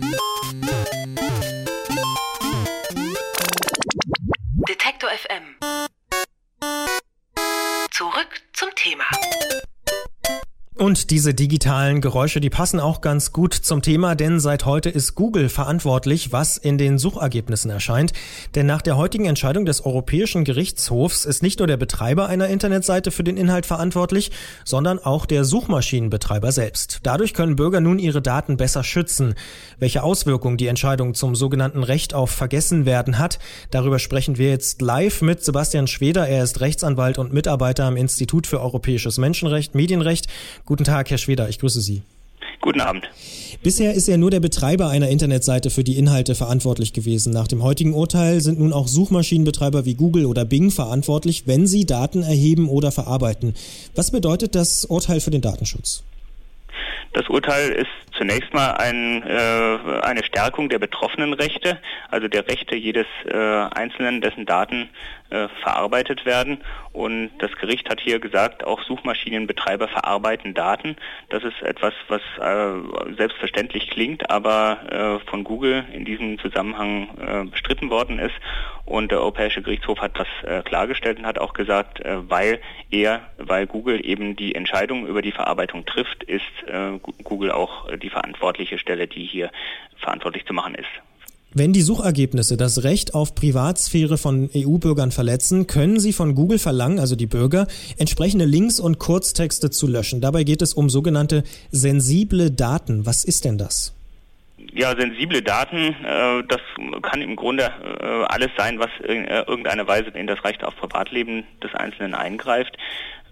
Mm-hmm. Und diese digitalen Geräusche, die passen auch ganz gut zum Thema, denn seit heute ist Google verantwortlich, was in den Suchergebnissen erscheint. Denn nach der heutigen Entscheidung des Europäischen Gerichtshofs ist nicht nur der Betreiber einer Internetseite für den Inhalt verantwortlich, sondern auch der Suchmaschinenbetreiber selbst. Dadurch können Bürger nun ihre Daten besser schützen. Welche Auswirkungen die Entscheidung zum sogenannten Recht auf Vergessenwerden hat, darüber sprechen wir jetzt live mit Sebastian Schweder. Er ist Rechtsanwalt und Mitarbeiter am Institut für Europäisches Menschenrecht, Medienrecht. Guten Tag, Herr Schweder, ich grüße Sie. Guten Abend. Bisher ist ja nur der Betreiber einer Internetseite für die Inhalte verantwortlich gewesen. Nach dem heutigen Urteil sind nun auch Suchmaschinenbetreiber wie Google oder Bing verantwortlich, wenn sie Daten erheben oder verarbeiten. Was bedeutet das Urteil für den Datenschutz? Das Urteil ist zunächst mal ein, äh, eine Stärkung der betroffenen Rechte, also der Rechte jedes äh, Einzelnen, dessen Daten äh, verarbeitet werden. Und das Gericht hat hier gesagt, auch Suchmaschinenbetreiber verarbeiten Daten. Das ist etwas, was äh, selbstverständlich klingt, aber äh, von Google in diesem Zusammenhang äh, bestritten worden ist. Und der Europäische Gerichtshof hat das klargestellt und hat auch gesagt, weil er, weil Google eben die Entscheidung über die Verarbeitung trifft, ist Google auch die verantwortliche Stelle, die hier verantwortlich zu machen ist. Wenn die Suchergebnisse das Recht auf Privatsphäre von EU-Bürgern verletzen, können sie von Google verlangen, also die Bürger, entsprechende Links und Kurztexte zu löschen. Dabei geht es um sogenannte sensible Daten. Was ist denn das? Ja, sensible Daten, äh, das kann im Grunde äh, alles sein, was in äh, irgendeiner Weise in das Recht auf Privatleben des Einzelnen eingreift.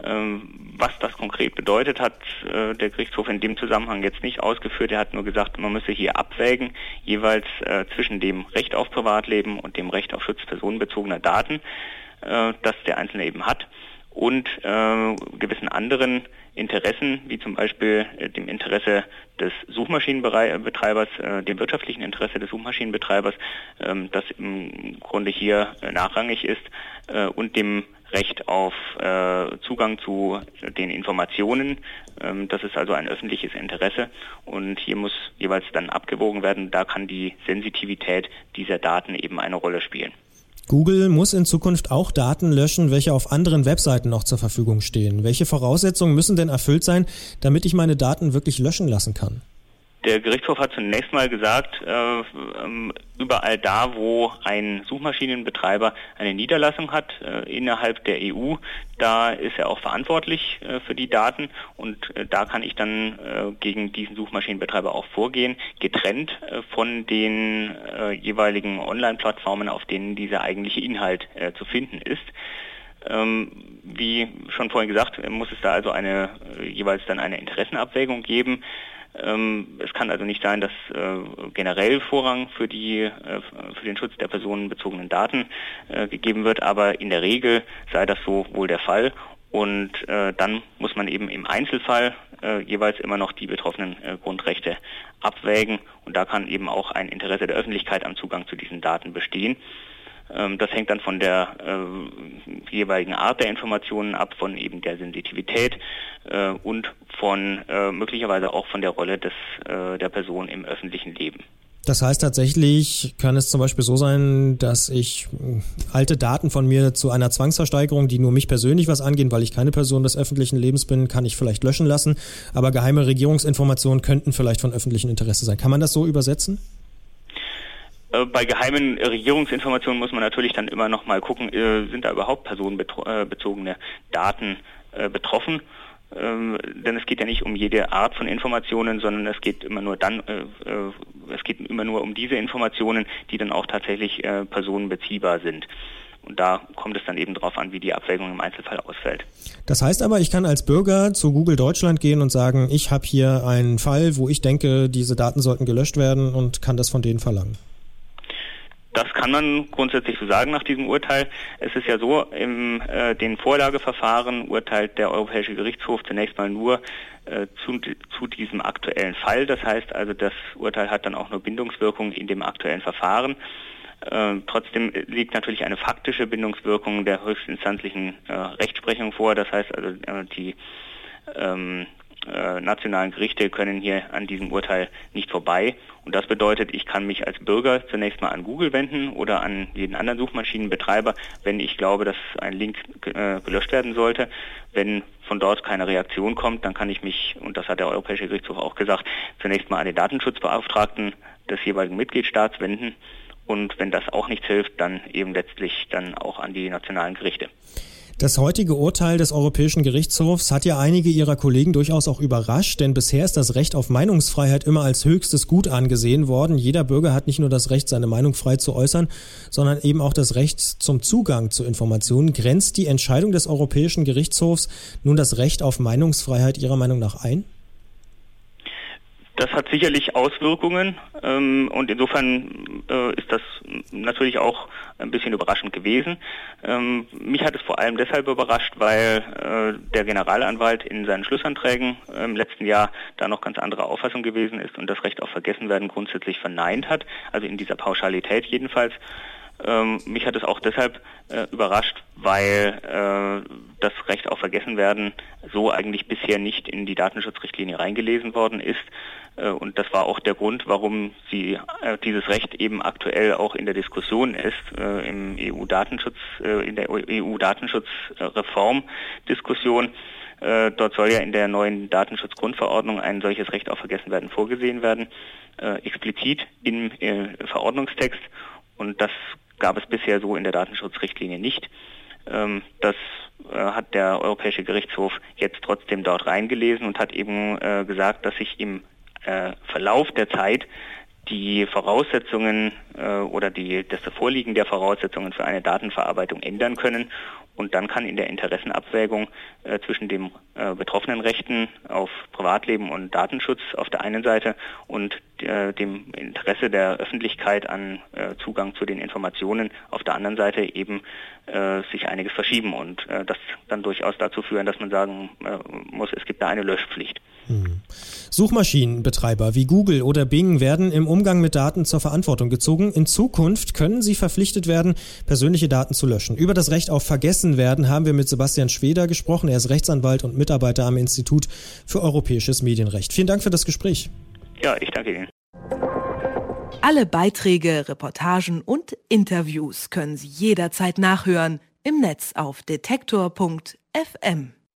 Ähm, was das konkret bedeutet, hat äh, der Gerichtshof in dem Zusammenhang jetzt nicht ausgeführt. Er hat nur gesagt, man müsse hier abwägen, jeweils äh, zwischen dem Recht auf Privatleben und dem Recht auf Schutz personenbezogener Daten, äh, das der Einzelne eben hat, und gewissen anderen Interessen, wie zum Beispiel dem Interesse des Suchmaschinenbetreibers, dem wirtschaftlichen Interesse des Suchmaschinenbetreibers, ähm, das im Grunde hier nachrangig ist, und dem Recht auf äh, Zugang zu den Informationen. Ähm, das ist also ein öffentliches Interesse und hier muss jeweils dann abgewogen werden. Da kann die Sensitivität dieser Daten eben eine Rolle spielen. Google muss in Zukunft auch Daten löschen, welche auf anderen Webseiten noch zur Verfügung stehen. Welche Voraussetzungen müssen denn erfüllt sein, damit ich meine Daten wirklich löschen lassen kann? Der Gerichtshof hat zunächst mal gesagt, äh, ähm, überall da, wo ein Suchmaschinenbetreiber eine Niederlassung hat äh, innerhalb der EU, da ist er auch verantwortlich äh, für die Daten und äh, da kann ich dann äh, gegen diesen Suchmaschinenbetreiber auch vorgehen, getrennt äh, von den jeweiligen Online-Plattformen, auf denen dieser eigentliche Inhalt zu finden ist. Ähm, wie schon vorhin gesagt, muss es da also eine jeweils dann eine Interessenabwägung geben. Ähm, es kann also nicht sein, dass äh, generell Vorrang für, die, äh, für den Schutz der personenbezogenen Daten äh, gegeben wird, aber in der Regel sei das so wohl der Fall. Und dann muss man eben im Einzelfall jeweils immer noch die betroffenen Grundrechte abwägen. Und da kann eben auch ein Interesse der Öffentlichkeit am Zugang zu diesen Daten bestehen. Ähm, das hängt dann von der äh, jeweiligen Art der Informationen ab, von eben der Sensitivität äh, und von äh, möglicherweise auch von der Rolle des, äh, der Person im öffentlichen Leben. Das heißt tatsächlich kann es zum Beispiel so sein, dass ich äh, alte Daten von mir zu einer Zwangsversteigerung, die nur mich persönlich was angehen, weil ich keine Person des öffentlichen Lebens bin, kann ich vielleicht löschen lassen. Aber geheime Regierungsinformationen könnten vielleicht von öffentlichem Interesse sein. Kann man das so übersetzen? Äh, bei geheimen Regierungsinformationen muss man natürlich dann immer noch mal gucken, äh, sind da überhaupt personenbezogene Daten äh, betroffen? Ähm, denn es geht ja nicht um jede Art von Informationen, sondern es geht immer nur dann, es geht immer nur um diese Informationen, die dann auch tatsächlich personenbeziehbar sind. Und da kommt es dann eben darauf an, wie die Abwägung im Einzelfall ausfällt. Das heißt aber, ich kann als Bürger zu Google Deutschland gehen und sagen, ich habe hier einen Fall, wo ich denke, diese Daten sollten gelöscht werden und kann das von denen verlangen. Das kann man grundsätzlich so sagen nach diesem Urteil. Es ist ja so, im äh, den Vorlageverfahren urteilt der Europäische Gerichtshof zunächst mal nur äh, zu, zu diesem aktuellen Fall. Das heißt also, das Urteil hat dann auch nur Bindungswirkung in dem aktuellen Verfahren. Äh, trotzdem liegt natürlich eine faktische Bindungswirkung der höchstinstanzlichen äh, Rechtsprechung vor. Das heißt also, äh, die ähm, äh, nationalen Gerichte können hier an diesem Urteil nicht vorbei. Und das bedeutet, ich kann mich als Bürger zunächst mal an Google wenden oder an jeden anderen Suchmaschinenbetreiber, wenn ich glaube, dass ein Link äh, gelöscht werden sollte. Wenn von dort keine Reaktion kommt, dann kann ich mich, und das hat der Europäische Gerichtshof auch gesagt, zunächst mal an den Datenschutzbeauftragten des jeweiligen Mitgliedstaats wenden. Und wenn das auch nichts hilft, dann eben letztlich dann auch an die nationalen Gerichte. Das heutige Urteil des Europäischen Gerichtshofs hat ja einige Ihrer Kollegen durchaus auch überrascht, denn bisher ist das Recht auf Meinungsfreiheit immer als höchstes Gut angesehen worden. Jeder Bürger hat nicht nur das Recht, seine Meinung frei zu äußern, sondern eben auch das Recht zum Zugang zu Informationen. Grenzt die Entscheidung des Europäischen Gerichtshofs nun das Recht auf Meinungsfreiheit Ihrer Meinung nach ein? Das hat sicherlich Auswirkungen ähm, und insofern äh, ist das natürlich auch ein bisschen überraschend gewesen. Ähm, mich hat es vor allem deshalb überrascht, weil äh, der Generalanwalt in seinen Schlussanträgen im letzten Jahr da noch ganz andere Auffassung gewesen ist und das Recht auf Vergessenwerden grundsätzlich verneint hat, also in dieser Pauschalität jedenfalls. Ähm, mich hat es auch deshalb äh, überrascht, weil äh, das Recht auf Vergessenwerden so eigentlich bisher nicht in die Datenschutzrichtlinie reingelesen worden ist. Äh, und das war auch der Grund, warum sie, äh, dieses Recht eben aktuell auch in der Diskussion ist, äh, im EU-Datenschutz, äh, in der EU-Datenschutzreform-Diskussion. Dort soll ja in der neuen Datenschutzgrundverordnung ein solches Recht auf Vergessenwerden vorgesehen werden, explizit im Verordnungstext. Und das gab es bisher so in der Datenschutzrichtlinie nicht. Ähm, das äh, hat der Europäische Gerichtshof jetzt trotzdem dort reingelesen und hat eben äh, gesagt, dass sich im äh, Verlauf der Zeit die Voraussetzungen oder die, das Vorliegen der Voraussetzungen für eine Datenverarbeitung ändern können und dann kann in der Interessenabwägung äh, zwischen dem äh, betroffenen Rechten auf Privatleben und Datenschutz auf der einen Seite und äh, dem Interesse der Öffentlichkeit an äh, Zugang zu den Informationen auf der anderen Seite eben äh, sich einiges verschieben und äh, das dann durchaus dazu führen, dass man sagen muss, es gibt da eine Löschpflicht. Hm. Suchmaschinenbetreiber wie Google oder Bing werden im Umgang mit Daten zur Verantwortung gezogen. In Zukunft können sie verpflichtet werden, persönliche Daten zu löschen. Über das Recht auf Vergessen werden haben wir mit Sebastian Schweder gesprochen. Er ist Rechtsanwalt und Mitarbeiter am Institut für europäisches Medienrecht. Vielen Dank für das Gespräch. Ja, ich danke Ihnen. Alle Beiträge, Reportagen und Interviews können Sie jederzeit nachhören im Netz auf detektor.fm.